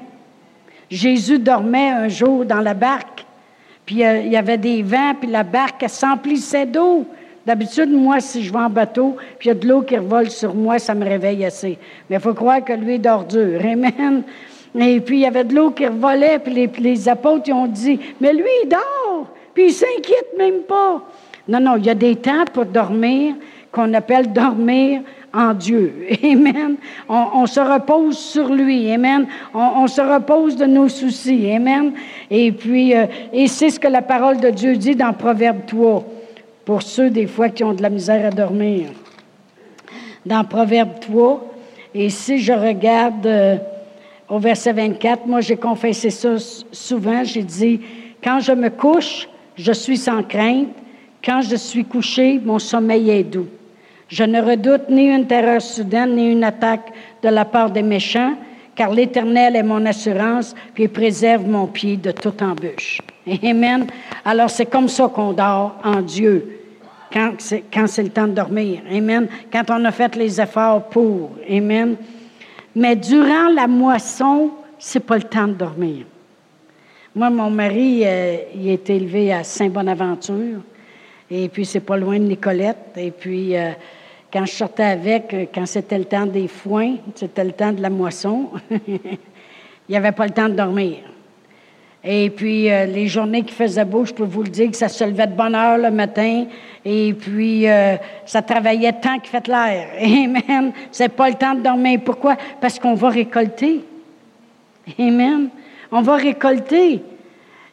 Jésus dormait un jour dans la barque, puis euh, il y avait des vents, puis la barque s'emplissait d'eau. D'habitude, moi, si je vais en bateau, puis il y a de l'eau qui revole sur moi, ça me réveille assez. Mais il faut croire que lui est d'ordure. Amen. Et puis, il y avait de l'eau qui revolait, puis les, apôtres ont dit, mais lui, il dort. Puis il s'inquiète même pas. Non, non, il y a des temps pour dormir qu'on appelle dormir en Dieu. Amen. On, se repose sur lui. Amen. On, se repose de nos soucis. Amen. Et puis, euh, et c'est ce que la parole de Dieu dit dans Proverbe 3, pour ceux des fois qui ont de la misère à dormir. Dans Proverbe 3, et si je regarde euh, au verset 24, moi j'ai confessé ça souvent, j'ai dit, quand je me couche, je suis sans crainte. Quand je suis couché, mon sommeil est doux. Je ne redoute ni une terreur soudaine, ni une attaque de la part des méchants, car l'Éternel est mon assurance, puis préserve mon pied de toute embûche. Amen. Alors c'est comme ça qu'on dort en Dieu, quand c'est, quand c'est le temps de dormir. Amen. Quand on a fait les efforts pour. Amen. Mais durant la moisson, c'est pas le temps de dormir. Moi, mon mari, euh, il est élevé à Saint-Bonaventure. Et puis, c'est pas loin de Nicolette. Et puis, euh, quand je sortais avec, euh, quand c'était le temps des foins, c'était le temps de la moisson, il n'y avait pas le temps de dormir. Et puis, euh, les journées qui faisaient beau, je peux vous le dire que ça se levait de bonne heure le matin. Et puis, ça travaillait tant qu'il fait l'air. Amen. C'est pas le temps de dormir. Pourquoi? Parce qu'on va récolter. Amen. On va récolter.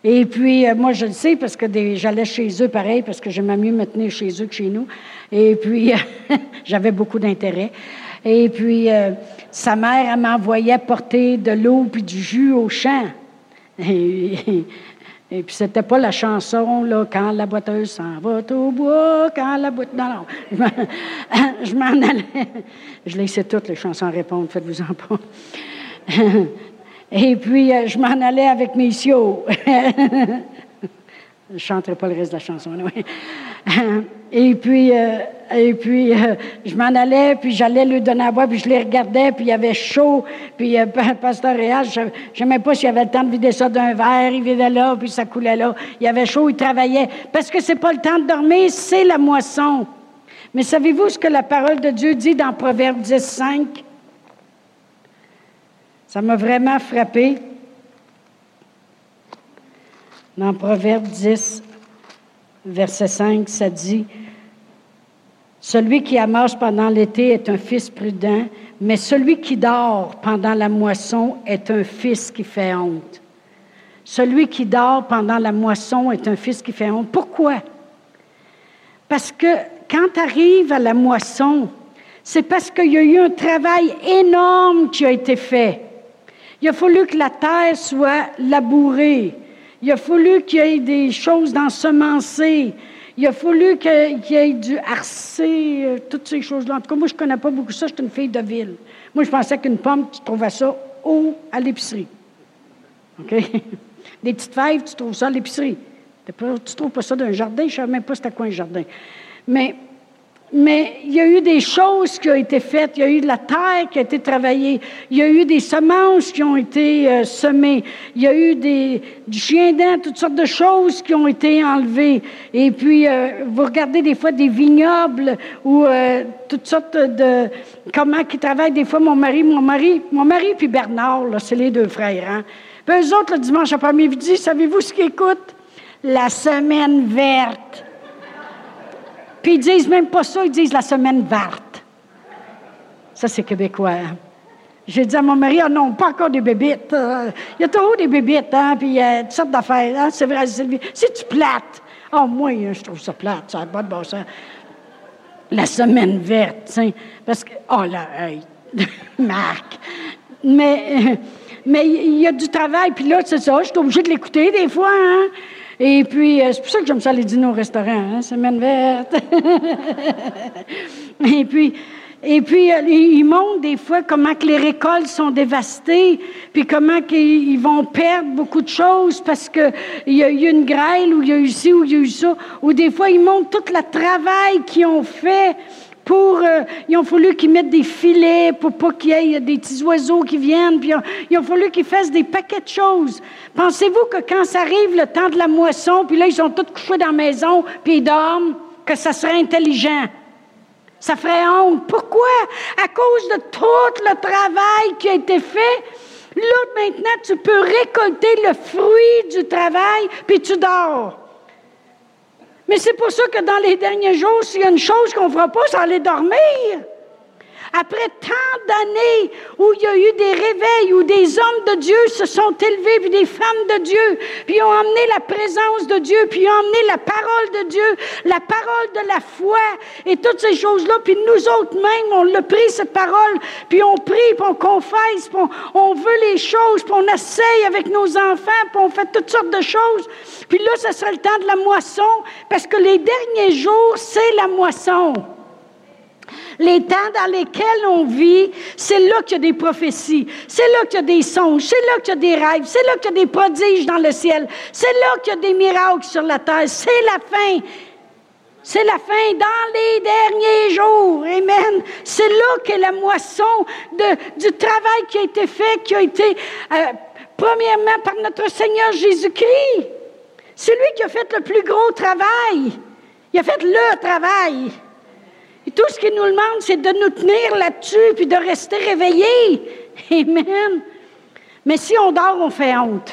Et puis, moi, je le sais parce que j'allais chez eux pareil, parce que j'aimais mieux me tenir chez eux que chez nous. Et puis, j'avais beaucoup d'intérêt. Et puis, euh, sa mère, elle m'envoyait porter de l'eau puis du jus au champ. Et, et puis, c'était pas la chanson, là, quand la boiteuse s'en va au bois, quand la boîte. Non, non. Je m'en allais. Je laissais toutes les chansons répondre, faites-vous-en pas. Et puis, euh, je m'en allais avec mes siots. Je ne chanterai pas le reste de la chanson. Et puis, euh, et puis euh, je m'en allais, puis j'allais lui donner à boire, puis je les regardais, puis il y avait chaud, puis euh, pasteur Réal, je ne savais pas s'il avait le temps de vider ça d'un verre, il vidait là, puis ça coulait là. Il y avait chaud, il travaillait. Parce que c'est pas le temps de dormir, c'est la moisson. Mais savez-vous ce que la parole de Dieu dit dans Proverbe 10, 5? Ça m'a vraiment frappé. Dans Proverbe 10, verset 5, ça dit, Celui qui amasse pendant l'été est un fils prudent, mais celui qui dort pendant la moisson est un fils qui fait honte. Celui qui dort pendant la moisson est un fils qui fait honte. Pourquoi? Parce que quand tu arrives à la moisson, c'est parce qu'il y a eu un travail énorme qui a été fait. Il a fallu que la terre soit labourée. Il a fallu qu'il y ait des choses d'ensemencer. Il a fallu qu'il y ait du harcer, euh, toutes ces choses-là. En tout cas, moi, je ne connais pas beaucoup ça. Je suis une fille de ville. Moi, je pensais qu'une pomme, tu trouvais ça haut à l'épicerie. OK? Des petites fèves, tu trouves ça à l'épicerie. Tu ne trouves pas ça d'un jardin? Je ne savais même pas c'était quoi un jardin. Mais mais il y a eu des choses qui ont été faites, il y a eu de la terre qui a été travaillée, il y a eu des semences qui ont été euh, semées, il y a eu des, du chien dent, toutes sortes de choses qui ont été enlevées. Et puis, euh, vous regardez des fois des vignobles ou euh, toutes sortes de... Comment qui travaillent des fois mon mari, mon mari, mon mari puis Bernard, c'est les deux frères. Hein? Puis eux autres, le dimanche après-midi, savez-vous ce qu'ils écoutent? La semaine verte. Puis ils disent même pas ça, ils disent la semaine verte. Ça, c'est québécois. Hein. J'ai dit à mon mari, oh non, pas encore des bébites. Euh, il y a toujours des bébites, hein, puis a toutes sortes d'affaires. Hein, c'est vrai, Sylvie. Si tu plates, oh, moi, je trouve ça plate, ça n'a pas de bon sens. La semaine verte, parce que, oh là, hey, Marc. Mais, mais il y a du travail, puis là, c'est ça, je suis obligée de l'écouter des fois, hein. Et puis, euh, c'est pour ça que j'aime ça aller dîner au restaurant, hein, semaine verte. et puis, et puis, euh, ils montrent des fois comment que les récoltes sont dévastées, puis comment qu'ils vont perdre beaucoup de choses parce qu'il y a eu une grêle, ou il y a eu ci, ou il y a eu ça. Ou des fois, ils montrent tout le travail qu'ils ont fait pour, euh, ils ont fallu qu'ils mettent des filets pour pas qu'il y ait des petits oiseaux qui viennent, puis ils ont, fallu qu'ils fassent des paquets de choses. Pensez-vous que quand ça arrive le temps de la moisson, puis là, ils sont tous couchés dans la maison, puis ils dorment, que ça serait intelligent? Ça ferait honte. Pourquoi? À cause de tout le travail qui a été fait. Là, maintenant, tu peux récolter le fruit du travail, puis tu dors. Mais c'est pour ça que dans les derniers jours, s'il y a une chose qu'on ne fera pas, c'est aller dormir après tant d'années où il y a eu des réveils, où des hommes de Dieu se sont élevés, puis des femmes de Dieu, puis ont emmené la présence de Dieu, puis ont emmené la parole de Dieu, la parole de la foi, et toutes ces choses-là, puis nous autres mêmes, on l'a pris, cette parole, puis on prie, puis on confesse, puis on, veut les choses, puis on essaye avec nos enfants, puis on fait toutes sortes de choses. Puis là, ce sera le temps de la moisson, parce que les derniers jours, c'est la moisson. Les temps dans lesquels on vit, c'est là qu'il y a des prophéties, c'est là qu'il y a des songes, c'est là qu'il y a des rêves, c'est là qu'il y a des prodiges dans le ciel, c'est là qu'il y a des miracles sur la terre. C'est la fin. C'est la fin dans les derniers jours. Amen. C'est là que la moisson du travail qui a été fait, qui a été euh, premièrement par notre Seigneur Jésus-Christ. C'est lui qui a fait le plus gros travail. Il a fait le travail. Et tout ce qu'il nous demande, c'est de nous tenir là-dessus puis de rester réveillés. Amen. Mais si on dort, on fait honte.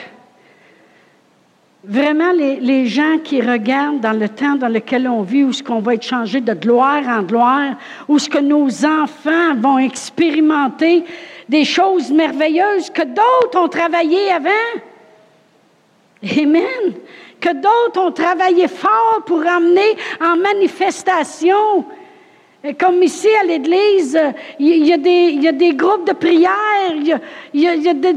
Vraiment, les, gens qui regardent dans le temps dans lequel on vit, où ce qu'on va être changé de gloire en gloire, où ce que nos enfants vont expérimenter des choses merveilleuses que d'autres ont travaillé avant. Amen. Que d'autres ont travaillé fort pour amener en manifestation. Comme ici à l'Église, il y, a des, groupes de prière.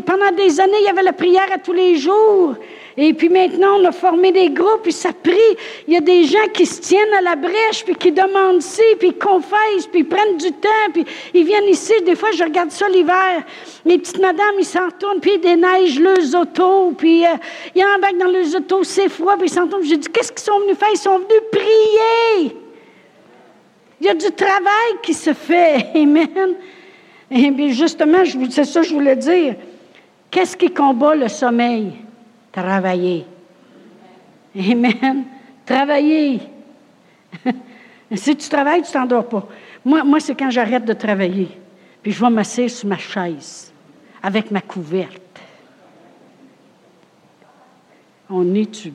pendant des années, il y avait la prière à tous les jours. Et puis maintenant, on a formé des groupes, puis ça prie. Il y a des gens qui se tiennent à la brèche, puis qui demandent ci, puis ils confessent, puis ils prennent du temps, puis ils viennent ici. Des fois, je regarde ça l'hiver. Les petites madames, ils s'en retournent, puis ils déneigent leurs autos, puis euh, ils embarquent dans leurs autos, c'est froid, puis ils s'en retournent. Je dis, qu'est-ce qu'ils sont venus faire? Ils sont venus prier. Il y a du travail qui se fait. Amen. Et bien justement, c'est ça que je voulais dire. Qu'est-ce qui combat le sommeil? Travailler. Amen. Travailler. si tu travailles, tu t'endors pas. Moi, moi c'est quand j'arrête de travailler. Puis je vais m'asseoir sur ma chaise avec ma couverte. On est-tu?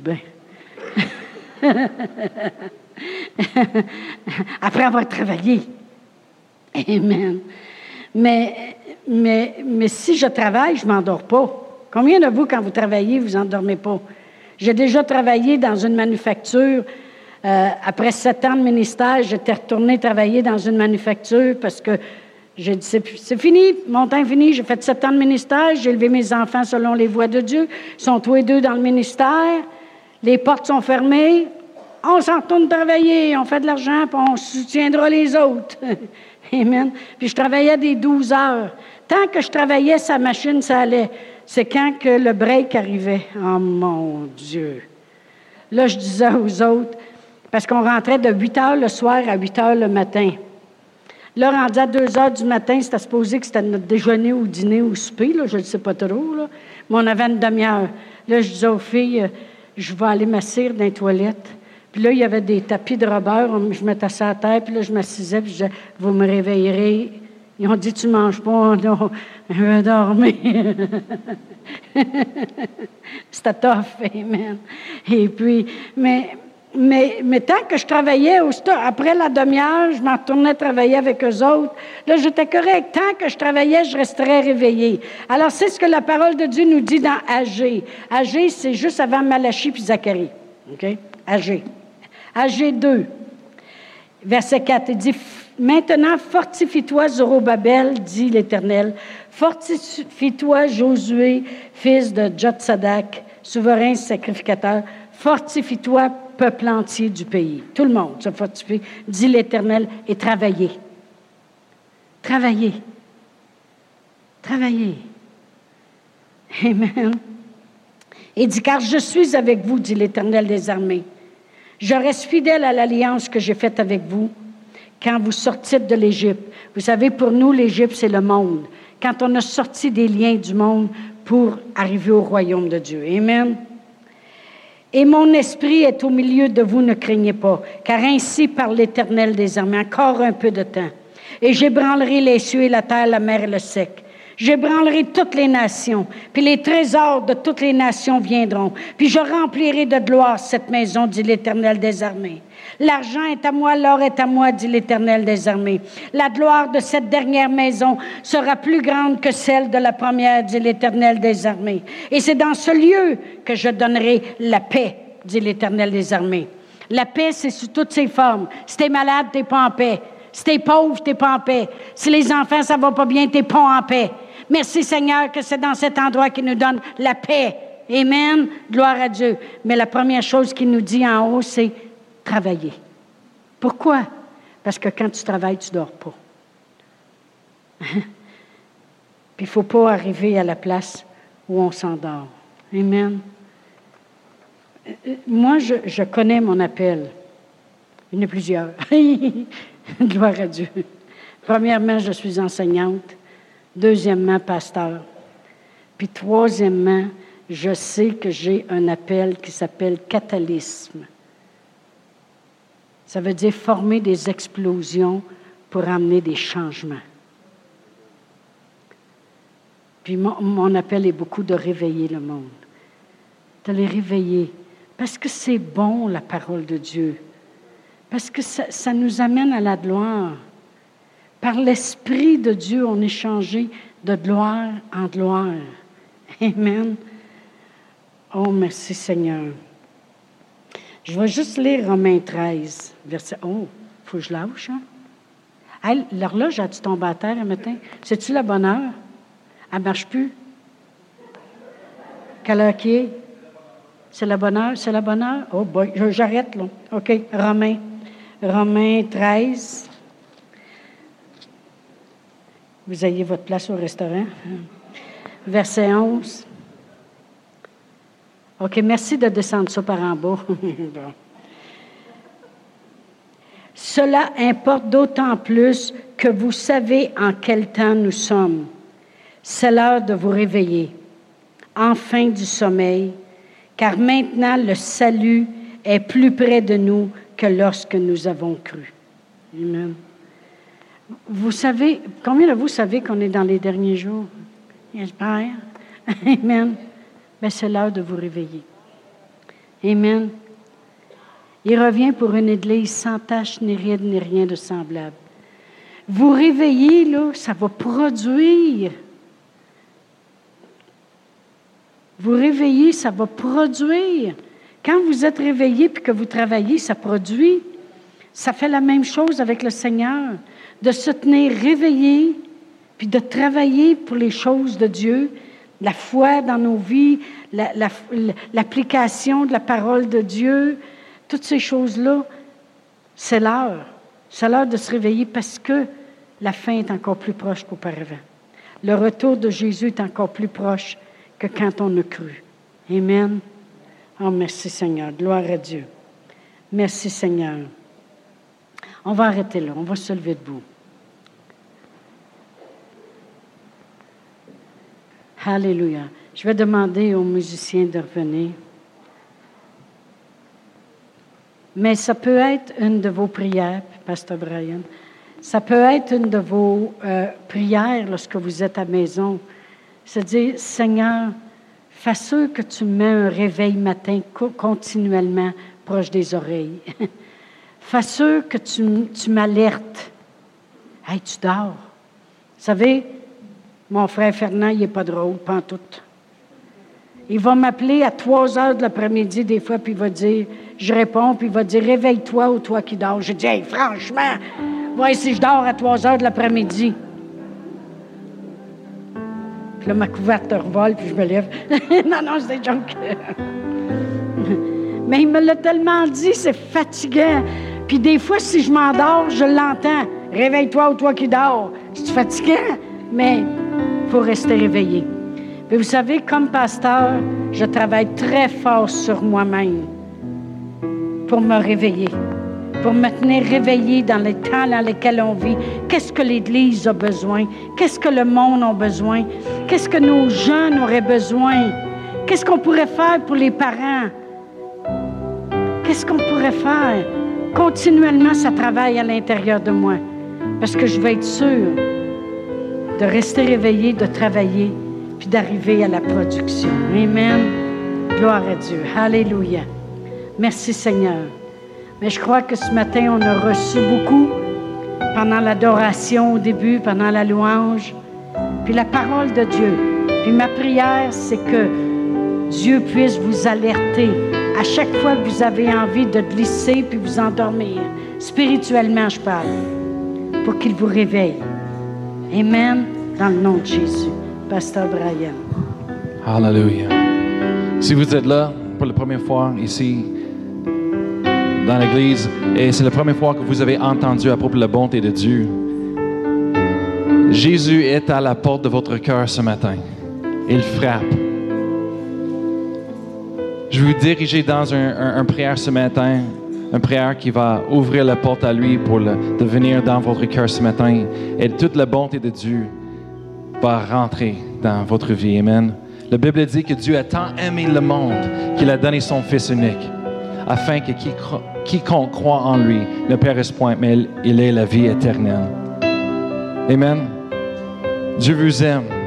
après avoir travaillé. Amen. Mais, mais, mais si je travaille, je ne m'endors pas. Combien de vous, quand vous travaillez, vous endormez pas? J'ai déjà travaillé dans une manufacture. Euh, après sept ans de ministère, j'étais retournée travailler dans une manufacture parce que j'ai dit, c'est fini, mon temps est fini, j'ai fait sept ans de ministère, j'ai élevé mes enfants selon les voies de Dieu, ils sont tous les deux dans le ministère, les portes sont fermées, on s'en retourne travailler, on fait de l'argent, puis on soutiendra les autres. Amen. Puis je travaillais des 12 heures. Tant que je travaillais, sa machine, ça allait. C'est quand que le break arrivait. Oh mon Dieu. Là, je disais aux autres, parce qu'on rentrait de 8 heures le soir à 8 heures le matin. Là, rendu à 2 heures du matin, c'était supposé que c'était notre déjeuner ou dîner ou souper, là, je ne sais pas trop. Là. Mais on avait une demi-heure. Là, je disais aux filles, je vais aller m'asseoir dans les toilettes. Puis là, il y avait des tapis de robeur. Je mettais ça à terre, puis là, je m'assisais, puis je disais, vous me réveillerez. Ils ont dit, tu manges pas. Non, je vais dormir. C'était tough, amen. Et puis, mais, mais, mais tant que je travaillais, après la demi-heure, je m'en retournais travailler avec eux autres. Là, j'étais correct. Tant que je travaillais, je resterais réveillé. Alors, c'est ce que la parole de Dieu nous dit dans Agé. Agé, c'est juste avant Malachie puis Zacharie. OK? Agé. Agé 2, verset 4, il dit Maintenant, fortifie-toi, Zorobabel, dit l'Éternel. Fortifie-toi, Josué, fils de Jotsadak, souverain sacrificateur. Fortifie-toi, peuple entier du pays. Tout le monde se fortifie, dit l'Éternel, et travaillez. Travaillez. Travaillez. Amen. Et dit, car je suis avec vous, dit l'Éternel des armées. Je reste fidèle à l'alliance que j'ai faite avec vous quand vous sortiez de l'Égypte. Vous savez, pour nous, l'Égypte, c'est le monde. Quand on a sorti des liens du monde pour arriver au royaume de Dieu. Amen. Et mon esprit est au milieu de vous, ne craignez pas, car ainsi parle l'Éternel des armées, encore un peu de temps. Et j'ébranlerai les cieux et la terre, la mer et le sec. J'ébranlerai toutes les nations, puis les trésors de toutes les nations viendront, puis je remplirai de gloire cette maison, dit l'Éternel des armées. L'argent est à moi, l'or est à moi, dit l'Éternel des armées. La gloire de cette dernière maison sera plus grande que celle de la première, dit l'Éternel des armées. Et c'est dans ce lieu que je donnerai la paix, dit l'Éternel des armées. La paix, c'est sous toutes ses formes. Si t'es malade, t'es pas en paix. Si t'es pauvre, t'es pas en paix. Si les enfants, ça va pas bien, t'es pas en paix. Merci Seigneur que c'est dans cet endroit qu'il nous donne la paix. Amen. Gloire à Dieu. Mais la première chose qu'il nous dit en haut, c'est travailler. Pourquoi? Parce que quand tu travailles, tu ne dors pas. Puis il ne faut pas arriver à la place où on s'endort. Amen. Moi, je, je, connais mon appel. Il y en a plusieurs. Gloire à Dieu. Premièrement, je suis enseignante. Deuxièmement, pasteur. Puis troisièmement, je sais que j'ai un appel qui s'appelle catalysme. Ça veut dire former des explosions pour amener des changements. Puis mon, appel est beaucoup de réveiller le monde, de les réveiller, parce que c'est bon la parole de Dieu, parce que ça, ça nous amène à la gloire. Par l'Esprit de Dieu, on est changé de gloire en gloire. Amen. Oh, merci Seigneur. Je vais juste lire Romains 13, verset. Oh, faut que je lâche, hein? L'horloge a-tu tombé à terre un matin? C'est-tu la bonne heure? Elle ne marche plus? Quelle heure est? C'est la bonne heure? C'est la bonne heure? Oh boy, j'arrête là. OK, Romains. Romains 13. Vous ayez votre place au restaurant. Verset 11. OK, merci de descendre ça par en bas. Cela importe d'autant plus que vous savez en quel temps nous sommes. C'est l'heure de vous réveiller, enfin du sommeil, car maintenant le salut est plus près de nous que lorsque nous avons cru. Amen. Vous savez, combien de vous savez qu'on est dans les derniers jours? J'espère. Amen. Mais c'est l'heure de vous réveiller. Amen. Il revient pour une église sans tache, ni ride, ni rien de semblable. Vous réveillez, là, ça va produire. Vous réveillez, ça va produire. Quand vous êtes réveillé puis que vous travaillez, ça produit. Ça fait la même chose avec le Seigneur, de se tenir réveillé, puis de travailler pour les choses de Dieu, la foi dans nos vies, l'application de la parole de Dieu, toutes ces choses-là, c'est l'heure. C'est l'heure de se réveiller parce que la fin est encore plus proche qu'auparavant. Le retour de Jésus est encore plus proche que quand on a cru. Amen. Oh, merci Seigneur. Gloire à Dieu. Merci Seigneur. On va arrêter là. On va se lever debout. Alléluia. Je vais demander aux musiciens de revenir. Mais ça peut être une de vos prières, Pasteur Brian. Ça peut être une de vos euh, prières lorsque vous êtes à maison. C'est dire, Seigneur, fais sûr que tu mets un réveil matin continuellement proche des oreilles. fais sûr que tu, tu m'alertes. Hey, tu dors. Vous savez, mon frère Fernand, il n'est pas drôle, pas tout. Il va m'appeler à 3 heures de l'après-midi, des fois, puis il va dire, je réponds, puis il va dire, réveille-toi ou toi qui dors. Je dis, hey, franchement, si je dors à 3 heures de l'après-midi. Puis là, ma couverte revole, puis je me lève. non, non, c'est des Mais il me l'a tellement dit, c'est fatigant. Puis des fois, si je m'endors, je l'entends. Réveille-toi ou toi qui dors. C'est fatigant, mais il faut rester réveillé. Mais vous savez, comme pasteur, je travaille très fort sur moi-même pour me réveiller, pour me tenir réveillé dans les temps dans lesquels on vit. Qu'est-ce que l'Église a besoin? Qu'est-ce que le monde a besoin? Qu'est-ce que nos jeunes auraient besoin? Qu'est-ce qu'on pourrait faire pour les parents? Qu'est-ce qu'on pourrait faire? Continuellement, ça travaille à l'intérieur de moi parce que je veux être sûr de rester réveillé, de travailler, puis d'arriver à la production. Amen. Gloire à Dieu. Alléluia. Merci Seigneur. Mais je crois que ce matin, on a reçu beaucoup pendant l'adoration au début, pendant la louange, puis la parole de Dieu. Puis ma prière, c'est que Dieu puisse vous alerter à chaque fois que vous avez envie de glisser puis vous endormir. Spirituellement, je parle, pour qu'il vous réveille. Amen, dans le nom de Jésus. Pasteur Brian. Alléluia. Si vous êtes là pour la première fois ici, dans l'Église et c'est la première fois que vous avez entendu à propos de la bonté de Dieu. Jésus est à la porte de votre cœur ce matin. Il frappe. Je vais vous diriger dans un, prière ce matin, une prière qui va ouvrir la porte à lui pour le, de venir dans votre cœur ce matin. Et toute la bonté de Dieu va rentrer dans votre vie. Amen. La Bible dit que Dieu a tant aimé le monde qu'il a donné son Fils unique, afin que quiconque croit en lui ne périsse point, mais il ait la vie éternelle. Amen. Dieu vous aime.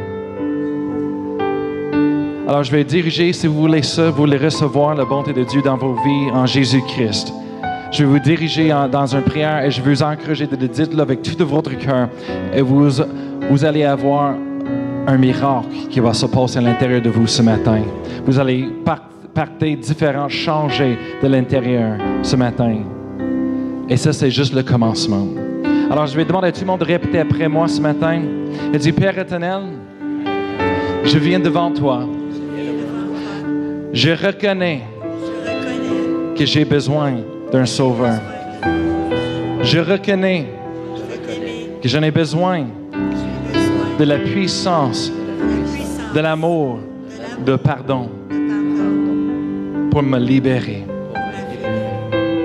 Alors je vais diriger, si vous voulez ça, vous voulez recevoir la bonté de Dieu dans vos vies en Jésus-Christ. Je vais vous diriger dans une prière et je vais vous encourager de le dire avec tout votre cœur. Et vous, vous allez avoir un miracle qui va se passer à l'intérieur de vous ce matin. Vous allez partir différents, changer de l'intérieur ce matin. Et ça, c'est juste le commencement. Alors, je vais demander à tout le monde de répéter après moi ce matin. Il dit, Père éternel, je viens devant toi. Je reconnais que j'ai besoin d'un sauveur. Je reconnais que j'en ai besoin de la puissance, de l'amour, de pardon pour me libérer.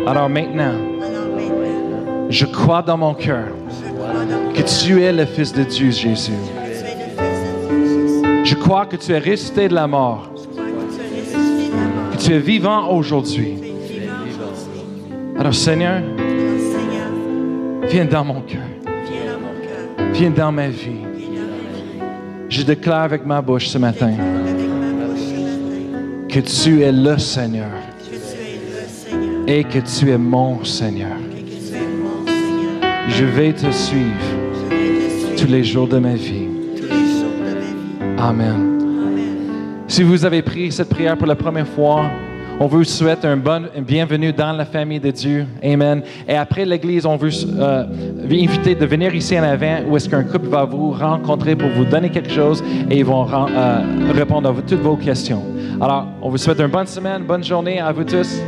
Alors maintenant, je crois dans mon cœur que tu es le Fils de Dieu, Jésus. Je crois que tu es resté de la mort, tu es vivant aujourd'hui. Alors Seigneur, viens dans mon cœur. Viens dans ma vie. Je déclare avec ma bouche ce matin que tu es le Seigneur et que tu es mon Seigneur. Je vais te suivre tous les jours de ma vie. Amen. Si vous avez pris cette prière pour la première fois, on vous souhaite un bon bienvenue dans la famille de Dieu. Amen. Et après l'Église, on veut euh, vous inviter de venir ici en avant où est-ce qu'un couple va vous rencontrer pour vous donner quelque chose et ils vont euh, répondre à toutes vos questions. Alors, on vous souhaite une bonne semaine, bonne journée à vous tous.